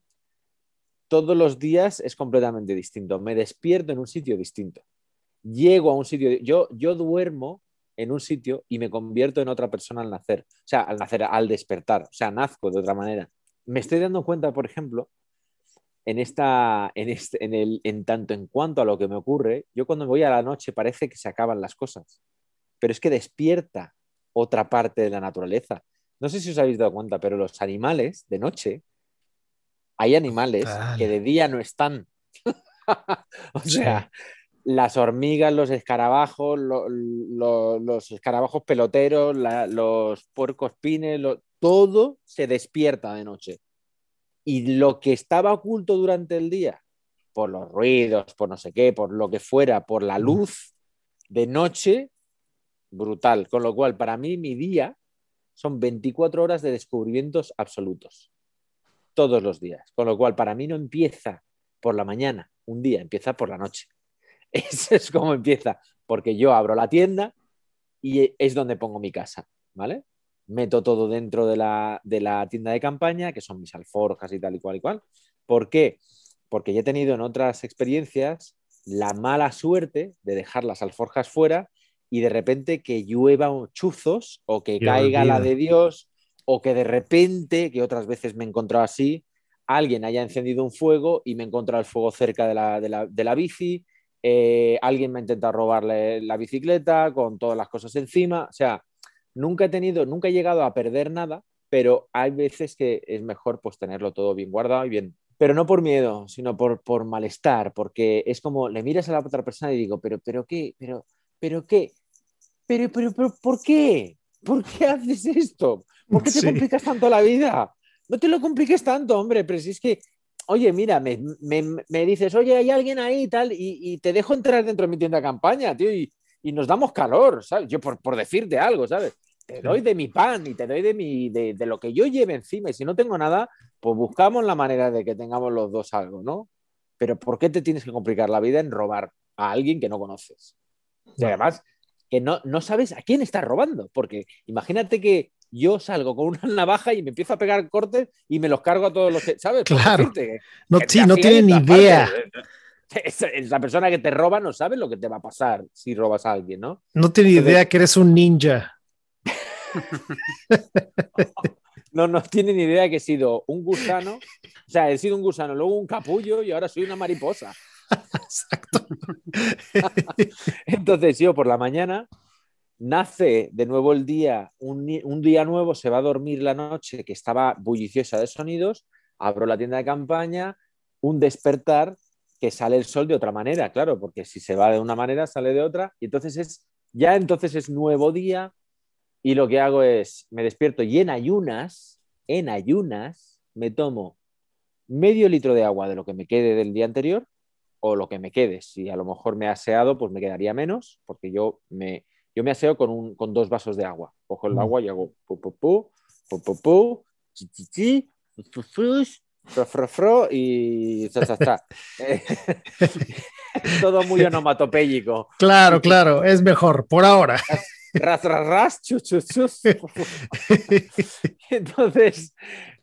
todos los días es completamente distinto. Me despierto en un sitio distinto. Llego a un sitio, yo, yo duermo en un sitio y me convierto en otra persona al nacer. O sea, al nacer, al despertar. O sea, nazco de otra manera. Me estoy dando cuenta, por ejemplo, en, esta, en, este, en, el, en tanto en cuanto a lo que me ocurre, yo cuando voy a la noche parece que se acaban las cosas, pero es que despierta otra parte de la naturaleza. No sé si os habéis dado cuenta, pero los animales de noche, hay animales que de día no están. o sea, las hormigas, los escarabajos, los escarabajos peloteros, los puercos pines, todo se despierta de noche. Y lo que estaba oculto durante el día, por los ruidos, por no sé qué, por lo que fuera, por la luz de noche, brutal. Con lo cual, para mí, mi día son 24 horas de descubrimientos absolutos. Todos los días. Con lo cual, para mí no empieza por la mañana, un día, empieza por la noche. Eso es como empieza, porque yo abro la tienda y es donde pongo mi casa, ¿vale? Meto todo dentro de la, tienda de campaña, que son mis alforjas y tal y cual y cual. ¿Por qué? porque ya he tenido en otras experiencias la mala suerte de dejar las alforjas fuera y de repente que llueva chuzos o que caiga la de Dios o que de repente, que otras veces me he encontrado así, alguien haya encendido un fuego y me he encontrado el fuego cerca de la, bici, eh, alguien me ha intentado robarle la bicicleta con todas las cosas encima, o sea, nunca he tenido, nunca he llegado a perder nada, pero hay veces que es mejor pues tenerlo todo bien guardado y bien, pero no por miedo, sino por, por malestar, porque es como le miras a la otra persona y digo, pero, pero qué, pero, pero qué, pero, pero, pero, ¿por qué? ¿Por qué haces esto? ¿Por qué te complicas tanto la vida? No te lo compliques tanto, hombre, pero si es que, oye, mira, me, dices, oye, hay alguien ahí y tal, y, te dejo entrar dentro de mi tienda de campaña, tío, y, nos damos calor, ¿sabes? Yo por, por decirte algo, ¿sabes? Te doy de mi pan y te doy de, mi, de, de lo que yo lleve encima, y si no tengo nada, pues buscamos la manera de que tengamos los dos algo, ¿no? Pero ¿por qué te tienes que complicar la vida en robar a alguien que no conoces? Y además, que no, no sabes a quién estás robando, porque imagínate que yo salgo con una navaja y me empiezo a pegar cortes y me los cargo a todos los que, ¿sabes? Claro. no, sí, no tienen ni idea. La persona que te roba no sabe lo que te va a pasar si robas a alguien, ¿no? No tiene idea que eres un ninja. no, no tiene ni idea que he sido un gusano, o sea, he sido un gusano, luego un capullo y ahora soy una mariposa. Exacto. Entonces yo por la mañana nace de nuevo el día, un, día nuevo, se va a dormir la noche que estaba bulliciosa de sonidos, abro la tienda de campaña, un despertar que sale el sol de otra manera, claro, porque si se va de una manera, sale de otra, y entonces es, ya entonces es nuevo día, y lo que hago es, me despierto y en ayunas, en ayunas, me tomo medio litro de agua de lo que me quede del día anterior, o lo que me quede. Si a lo mejor me ha aseado, pues me quedaría menos, porque yo me, yo me aseo con, un, con dos vasos de agua. Cojo el mm. agua y hago pu, pu, pu, pu, pu, pu, chi, chi, chi, fro, fro, fro, y Todo muy onomatopéyico. Claro, claro, es mejor, por ahora. Ras, ras, ras, chus, chus, chus. entonces,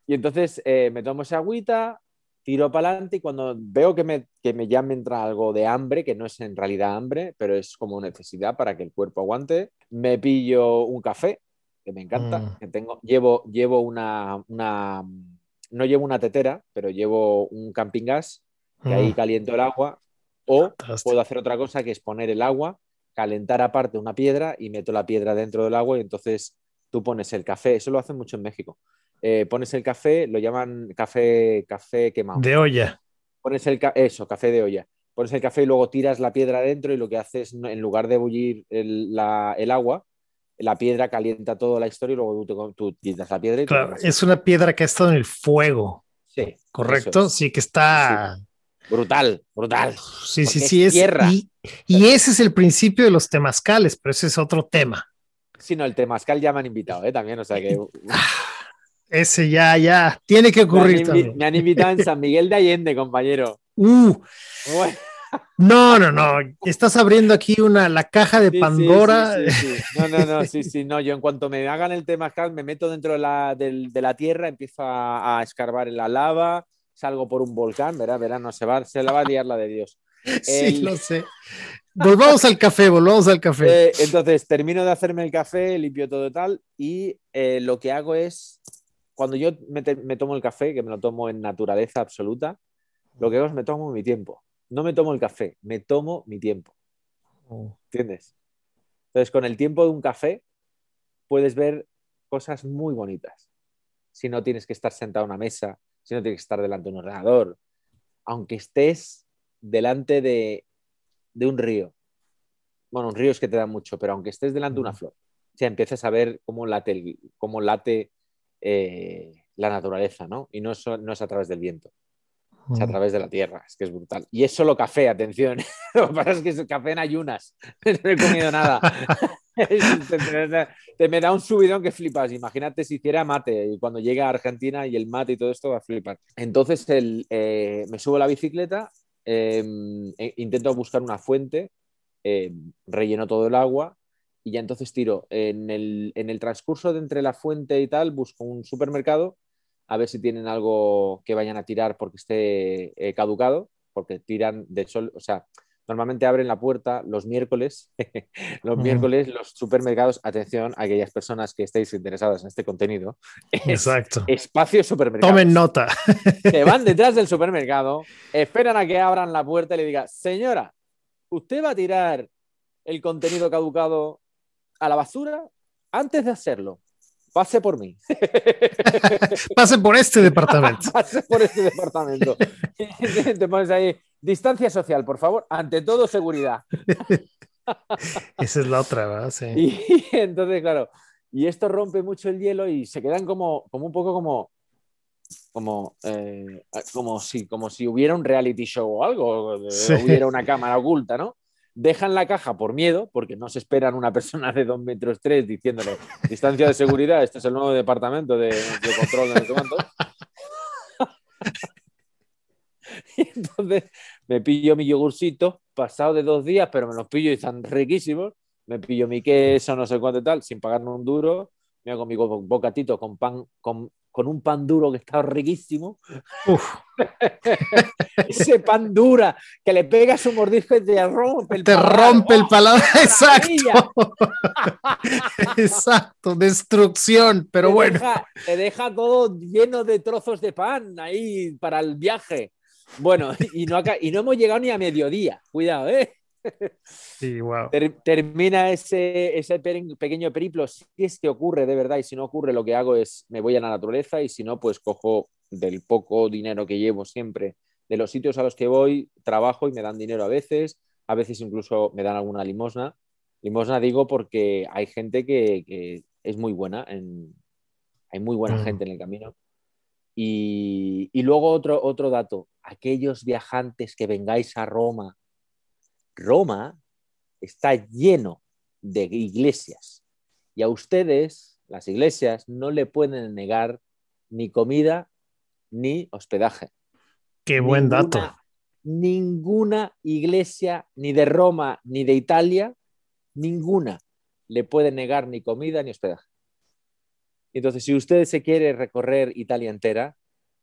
y entonces eh, me tomo esa agüita, tiro para adelante y cuando veo que me, que me ya me entra algo de hambre, que no es en realidad hambre, pero es como necesidad para que el cuerpo aguante, me pillo un café, que me encanta, mm. que tengo, llevo, llevo una, una, no llevo una tetera, pero llevo un camping gas, que ahí mm. caliento el agua, o puedo hacer otra cosa que es poner el agua, calentar aparte una piedra y meto la piedra dentro del agua y entonces tú pones el café, eso lo hacen mucho en México eh, pones el café, lo llaman café, café quemado. De olla. Pones el eso, café de olla. Pones el café y luego tiras la piedra adentro y lo que haces, en lugar de bullir el, agua, la piedra calienta toda la historia y luego tú, tú tiras la piedra. Y claro, es una piedra que ha estado en el fuego. Sí. ¿Correcto? Sí, que está... Brutal, brutal. Sí, sí, sí. Es, tierra. Y, ese es el principio de los temazcales, pero ese es otro tema. Sí, no, el temazcal ya me han invitado, ¿eh? También, o sea que... Ese ya, ya, tiene que ocurrir. Me han, invitado en San Miguel de Allende, compañero. Uh. No, no, no. Estás abriendo aquí una, la caja de Pandora. no, no, no, sí, sí, no. Yo en cuanto me hagan el tema me meto dentro de la, de, la tierra, empiezo a, escarbar en la lava, salgo por un volcán, verá, verá, no se va, se la va a liar la de Dios. Sí, lo sé. Volvamos al café, volvamos al café. Eh, entonces, termino de hacerme el café, limpio todo tal, y eh, lo que hago es cuando yo me, tomo el café, que me lo tomo en naturaleza absoluta, lo que hago es me tomo mi tiempo. No me tomo el café, me tomo mi tiempo. Oh. ¿Entiendes? Entonces, con el tiempo de un café puedes ver cosas muy bonitas. Si no tienes que estar sentado a una mesa, si no tienes que estar delante de un ordenador, aunque estés delante de, un río. Bueno, un río es que te da mucho, pero aunque estés delante de una flor, o sea, empiezas a ver cómo late, cómo late eh, la naturaleza, ¿no? Y no es, no es a través del viento, es a través de la tierra, es que es brutal. Y es solo café, atención. Lo que pasa es que es café en ayunas, no he comido nada. te, me da un subidón que flipas. Imagínate si hiciera mate y cuando llega a Argentina y el mate y todo esto va a flipar. Entonces el, eh, me subo a la bicicleta, em, e, intento buscar una fuente, em, relleno todo el agua y ya entonces tiro. En el, transcurso de entre la fuente y tal, busco un supermercado a ver si tienen algo que vayan a tirar porque esté eh, caducado, porque tiran del sol, o sea, normalmente abren la puerta los miércoles, los miércoles los supermercados, atención a aquellas personas que estéis interesadas en este contenido. Exacto. Espacio supermercado. Tomen nota. Se van detrás del supermercado, esperan a que abran la puerta y le diga, señora, ¿usted va a tirar el contenido caducado a la basura? Antes de hacerlo, pase por mí. pase por este departamento. pase por este departamento. Te pones ahí, distancia social, por favor. Ante todo, seguridad. Esa es la otra, ¿verdad? Sí. Y entonces, claro, y esto rompe mucho el hielo y se quedan como, como un poco como, como, eh, como, si, como si hubiera un reality show o algo, sí. hubiera una cámara oculta, ¿no? Dejan la caja por miedo, porque no se esperan una persona de dos metros tres diciéndole distancia de seguridad, este es el nuevo departamento de, de control de no Y entonces me pillo mi yogurcito, pasado de dos días, pero me los pillo y están riquísimos. Me pillo mi queso, no sé cuánto y tal, sin pagarme un duro. Me hago mi bocatito con pan, con, con un pan duro que está riquísimo. Ese pan dura que le pegas un mordisco y te rompe el Te paladar. rompe el ¡Oh, paladar. Exacto. Exacto. Destrucción. Pero te bueno. Deja, te deja todo lleno de trozos de pan ahí para el viaje. Bueno, y no, acá, y no hemos llegado ni a mediodía. Cuidado, ¿eh? Sí, wow. Ter, termina ese, ese pequeño periplo, si es que ocurre de verdad, y si no ocurre, lo que hago es me voy a la naturaleza, y si no, pues cojo del poco dinero que llevo siempre de los sitios a los que voy, trabajo y me dan dinero a veces, a veces incluso me dan alguna limosna. Limosna digo porque hay gente que, que es muy buena, en, hay muy buena Mm. gente en el camino. Y, y luego otro, otro dato, aquellos viajantes que vengáis a Roma, Roma está lleno de iglesias y a ustedes, las iglesias, no le pueden negar ni comida ni hospedaje. Qué buen Ninguna- dato. Ninguna iglesia, ni de Roma ni de Italia, ninguna le puede negar ni comida ni hospedaje. Entonces, si usted se quiere recorrer Italia entera,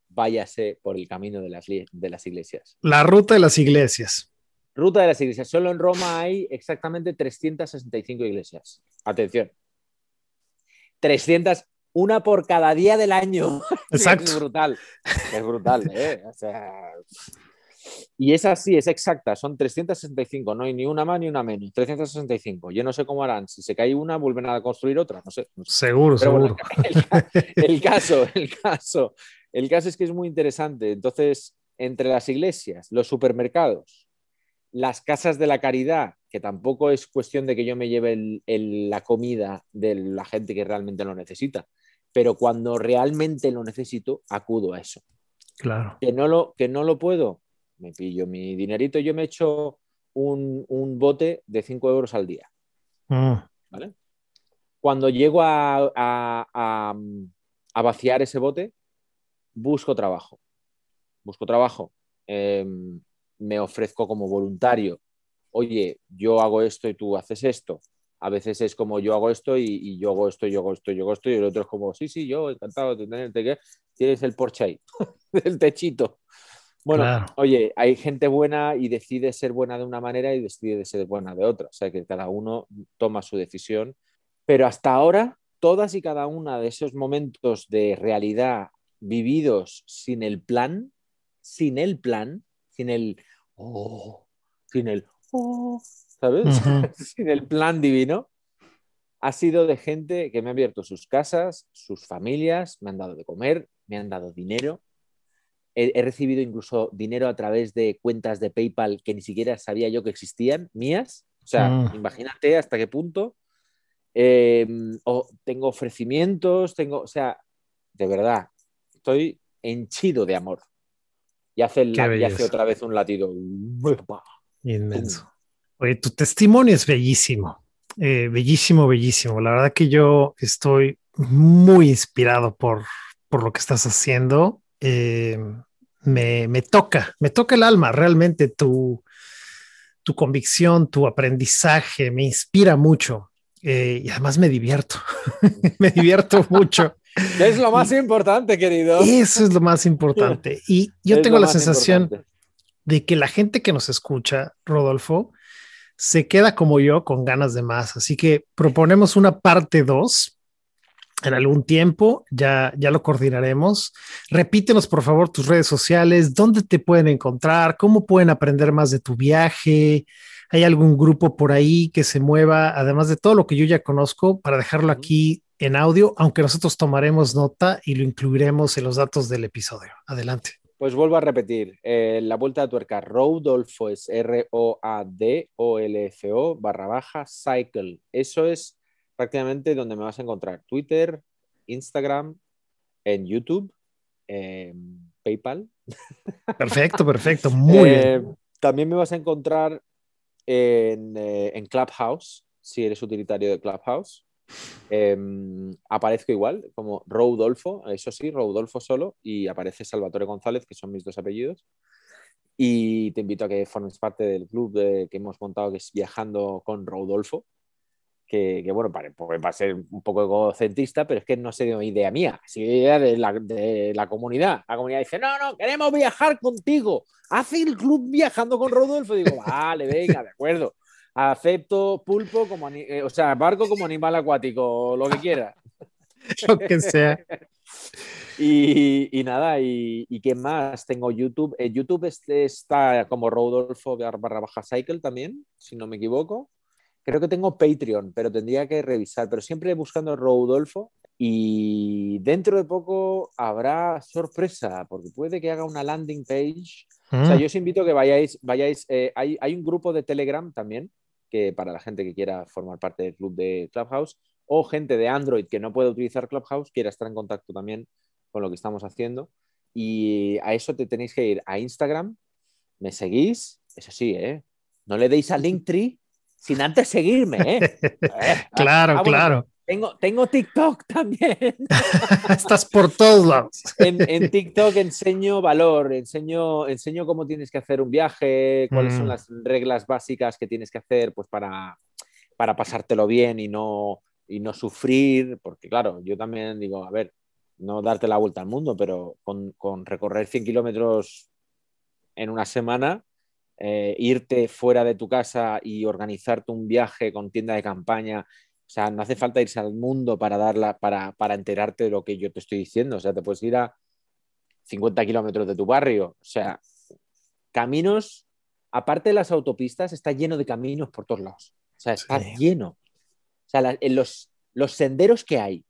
váyase por el camino de las, de las iglesias. La ruta de las iglesias. Ruta de las iglesias. Solo en Roma hay exactamente 365 iglesias. Atención. 300, una por cada día del año. Exacto. Es brutal. Es brutal, ¿eh? O sea, y es así, es exacta. Son 365. No hay ni una más ni una menos. 365. Yo no sé cómo harán. Si se cae una, vuelven a construir otra. No sé. no sé. Seguro, Pero seguro. bueno, el, ca- el caso, el caso, el caso es que es muy interesante. Entonces, entre las iglesias, los supermercados, las casas de la caridad, que tampoco es cuestión de que yo me lleve el- el- la comida de la gente que realmente lo necesita, pero cuando realmente lo necesito, acudo a eso. Claro. Que no lo, que no lo puedo, me pillo mi dinerito, yo me echo un, un bote de 5 euros al día. Mm, ¿vale? Cuando llego a, a- a- a vaciar ese bote, busco trabajo. Busco trabajo. Eh, me ofrezco como voluntario. Oye, yo hago esto y tú haces esto. A veces es como yo hago esto y, y yo hago esto, yo hago esto, yo hago esto, y el otro es como, sí, sí, yo encantado de tenerte que tienes el Porsche ahí, el techito. Bueno, Claro. oye, hay gente buena y decide ser buena de una manera y decide ser buena de otra. O sea que cada uno toma su decisión. Pero hasta ahora, todas y cada una de esos momentos de realidad vividos sin el plan, sin el plan, sin el oh, sin el oh, ¿sabes? Sin el plan divino, ha sido de gente que me ha abierto sus casas, sus familias, me han dado de comer, me han dado dinero. He, he recibido incluso dinero a través de cuentas de PayPal que ni siquiera sabía yo que existían, mías. O sea, Mm. imagínate hasta qué punto. Eh, o tengo ofrecimientos, tengo, o sea, de verdad, estoy henchido de amor. Y hace, el, Qué y hace belleza. otra vez un latido. Inmenso. Oye, tu testimonio es bellísimo. Eh, bellísimo, bellísimo. La verdad que yo estoy muy inspirado por, por lo que estás haciendo. Eh, me, me toca, me toca el alma realmente tu, tu convicción, tu aprendizaje, me inspira mucho. Eh, y además me divierto, me divierto mucho. Es lo más importante, querido. Eso es lo más importante. Y yo tengo la sensación de que la gente que nos escucha, Rodolfo, se queda como yo con ganas de más. Así que proponemos una parte 2 en algún tiempo, ya, ya lo coordinaremos. Repítenos, por favor, tus redes sociales, dónde te pueden encontrar, cómo pueden aprender más de tu viaje. ¿Hay algún grupo por ahí que se mueva, además de todo lo que yo ya conozco, para dejarlo aquí en audio, aunque nosotros tomaremos nota y lo incluiremos en los datos del episodio? Adelante. Pues vuelvo a repetir, eh, la vuelta de tuerca, Rodolfo es R-O-A-D-O-L-F-O barra baja cycle. Eso es prácticamente donde me vas a encontrar. Twitter, Instagram, en YouTube, PayPal. Perfecto, perfecto, muy bien. Eh, también me vas a encontrar en, eh, en Clubhouse, si eres utilitario de Clubhouse. Em, aparezco igual, como Rodolfo, eso sí, Rodolfo solo, y aparece Salvatore González, que son mis dos apellidos. Y te invito a que formes parte del club que hemos montado, que es Viajando con Rodolfo, que, bueno, para, a ser un poco egocentrista, pero es que no de idea mía, es idea de la, de la comunidad. La comunidad dice, no, no, queremos viajar contigo, haz el club Viajando con Rodolfo. Y digo, vale, venga, de acuerdo acepto pulpo como, eh, o sea, barco como animal acuático, lo que quiera. lo que sea. Y, nada, y, qué más? Tengo YouTube. Eh, YouTube está como Rodolfo barra baja cycle también, si no me equivoco. Creo que tengo Patreon, pero tendría que revisar. Pero siempre buscando Rodolfo. Y dentro de poco habrá sorpresa, porque puede que haga una landing page. O sea, mm. yo os invito a que vayáis, vayáis. Eh, hay, hay, un grupo de Telegram también, que para la gente que quiera formar parte del club de Clubhouse o gente de Android que no puede utilizar Clubhouse, quiera estar en contacto también con lo que estamos haciendo. Y a eso te tenéis que ir a Instagram, me seguís, eso sí, ¿eh? no le deis a Linktree sin antes seguirme. ¿eh? claro, ah, claro. Tengo, TikTok también. Estás por todos lados. En, TikTok enseño valor, enseño, enseño cómo tienes que hacer un viaje, cuáles son mm. las reglas básicas que tienes que hacer pues, para, para pasártelo bien y no, y no sufrir, porque claro, yo también digo, a ver, no darte la vuelta al mundo, pero con, recorrer 100 kilómetros en una semana, eh, irte fuera de tu casa y organizarte un viaje con tienda de campaña o sea, no hace falta irse al mundo para, darla, para, para enterarte de lo que yo te estoy diciendo. O sea, te puedes ir a 50 kilómetros de tu barrio. O sea, caminos, aparte de las autopistas, está lleno de caminos por todos lados. O sea, está lleno. O sea, en los, los senderos que hay.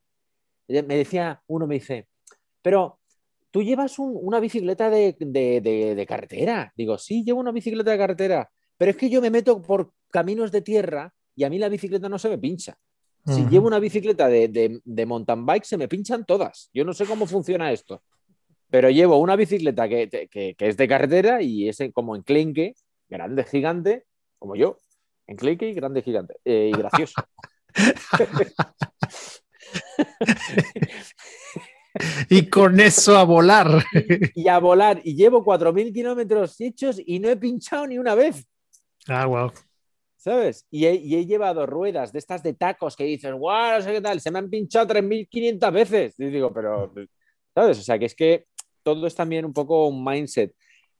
Me decía, uno me dice, pero tú llevas una bicicleta de, de, de, carretera. Digo, sí, llevo una bicicleta de carretera, pero es que yo me meto por caminos de tierra y a mí la bicicleta no se me pincha. Si llevo una bicicleta de, mountain bike, se me pinchan todas. Yo no sé cómo funciona esto. Pero llevo una bicicleta que, es de carretera y es como enclenque, grande, gigante, como yo. Enclenque y grande, gigante. Eh, y gracioso. y con eso a volar. y a volar. Y llevo 4.000 kilómetros hechos y no he pinchado ni una vez. Ah, wow. ¿Sabes? Y he, llevado ruedas de estas de tacos que dices, guau, no sé qué tal, se me han pinchado 3.500 veces. Y digo, pero, ¿sabes? O sea, que es que todo es también un poco un mindset.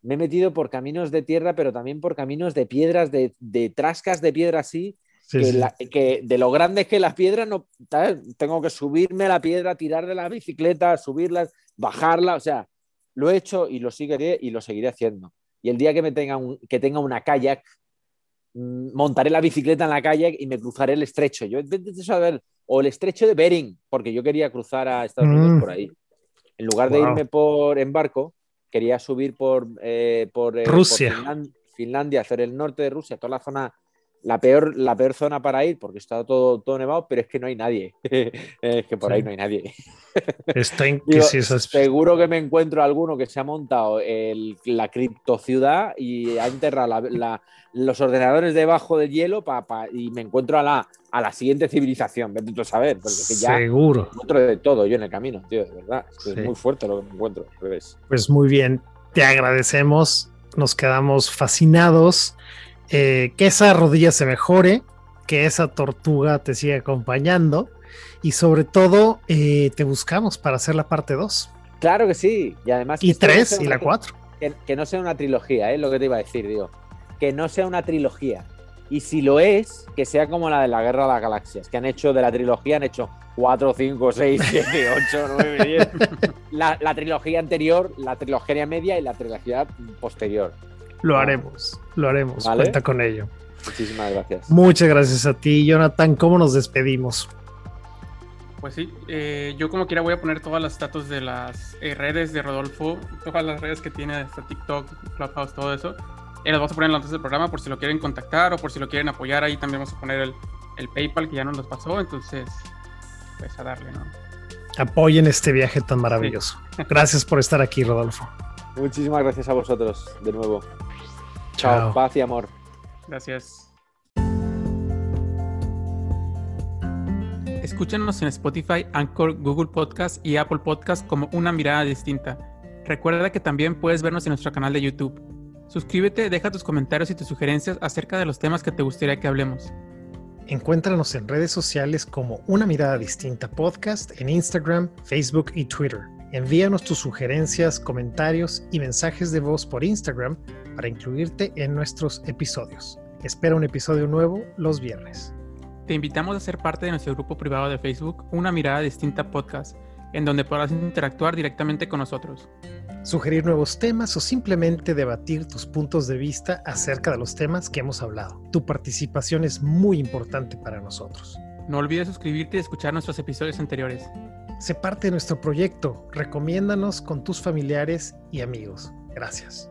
Me he metido por caminos de tierra, pero también por caminos de piedras, de, trascas de piedra así, que, de lo grande es que las piedras, no, tengo que subirme a la piedra, tirar de la bicicleta, subirla, bajarla, o sea, lo he hecho y lo seguiré y lo seguiré haciendo. Y el día que me tenga un, que tenga una kayak, montaré la bicicleta en la calle y me cruzaré el estrecho. Yo saber, o el estrecho de Bering, porque yo quería cruzar a Estados Unidos mm. por ahí. En lugar de irme por en barco, quería subir por, eh, por, eh, Rusia. Finlandia, hacer el norte de Rusia, toda la zona la peor, la peor zona para ir porque está todo, todo nevado, pero es que no hay nadie. es que por ahí no hay nadie. está Seguro que me encuentro alguno que se ha montado el, la criptociudad y ha enterrado los ordenadores debajo del hielo y me encuentro a la, a la siguiente civilización. Vete a saber, porque ya Seguro. encuentro de todo yo en el camino, tío, de verdad. Es, muy fuerte lo que me encuentro. Pues muy bien, te agradecemos, nos quedamos fascinados eh, que esa rodilla se mejore, que esa tortuga te siga acompañando Y sobre todo, eh, te buscamos para hacer la parte 2. Claro que sí. Y además. Y 3 y la 4. Que, que, no sea una trilogía, es ¿eh? lo que te iba a decir, digo. Que no sea una trilogía. Y si lo es, que sea como la de la Guerra de las Galaxias, que han hecho de la trilogía, han hecho 4, 5, 6, 7, 8, 9, 10. La, la trilogía anterior, la trilogía media y la trilogía posterior. Lo haremos, lo haremos. ¿Vale? Cuenta con ello. Muchísimas gracias. Muchas gracias a ti, Jonathan. ¿Cómo nos despedimos? Pues sí, eh, yo como quiera voy a poner todas las estatus de las eh, redes de Rodolfo, todas las redes que tiene, hasta TikTok, Clubhouse, todo eso. Y las vamos a poner en las notas del programa por si lo quieren contactar o por si lo quieren apoyar. Ahí también vamos a poner el, el PayPal que ya nos los pasó. Entonces, pues a darle, ¿no? Apoyen este viaje tan maravilloso. Sí. Gracias por estar aquí, Rodolfo. Muchísimas gracias a vosotros de nuevo. Chao, Chao. paz y amor. Gracias. Escúchanos en Spotify, Anchor, Google Podcast y Apple Podcast como una mirada distinta. Recuerda que también puedes vernos en nuestro canal de YouTube. Suscríbete, deja tus comentarios y tus sugerencias acerca de los temas que te gustaría que hablemos. Encuéntranos en redes sociales como Una Mirada Distinta Podcast en Instagram, Facebook y Twitter. Envíanos tus sugerencias, comentarios y mensajes de voz por Instagram para incluirte en nuestros episodios. Espera un episodio nuevo los viernes. Te invitamos a ser parte de nuestro grupo privado de Facebook, Una Mirada Distinta Podcast, en donde podrás interactuar directamente con nosotros. Sugerir nuevos temas o simplemente debatir tus puntos de vista acerca de los temas que hemos hablado. Tu participación es muy importante para nosotros. No olvides suscribirte y escuchar nuestros episodios anteriores. Sé parte de nuestro proyecto. Recomiéndanos con tus familiares y amigos. Gracias.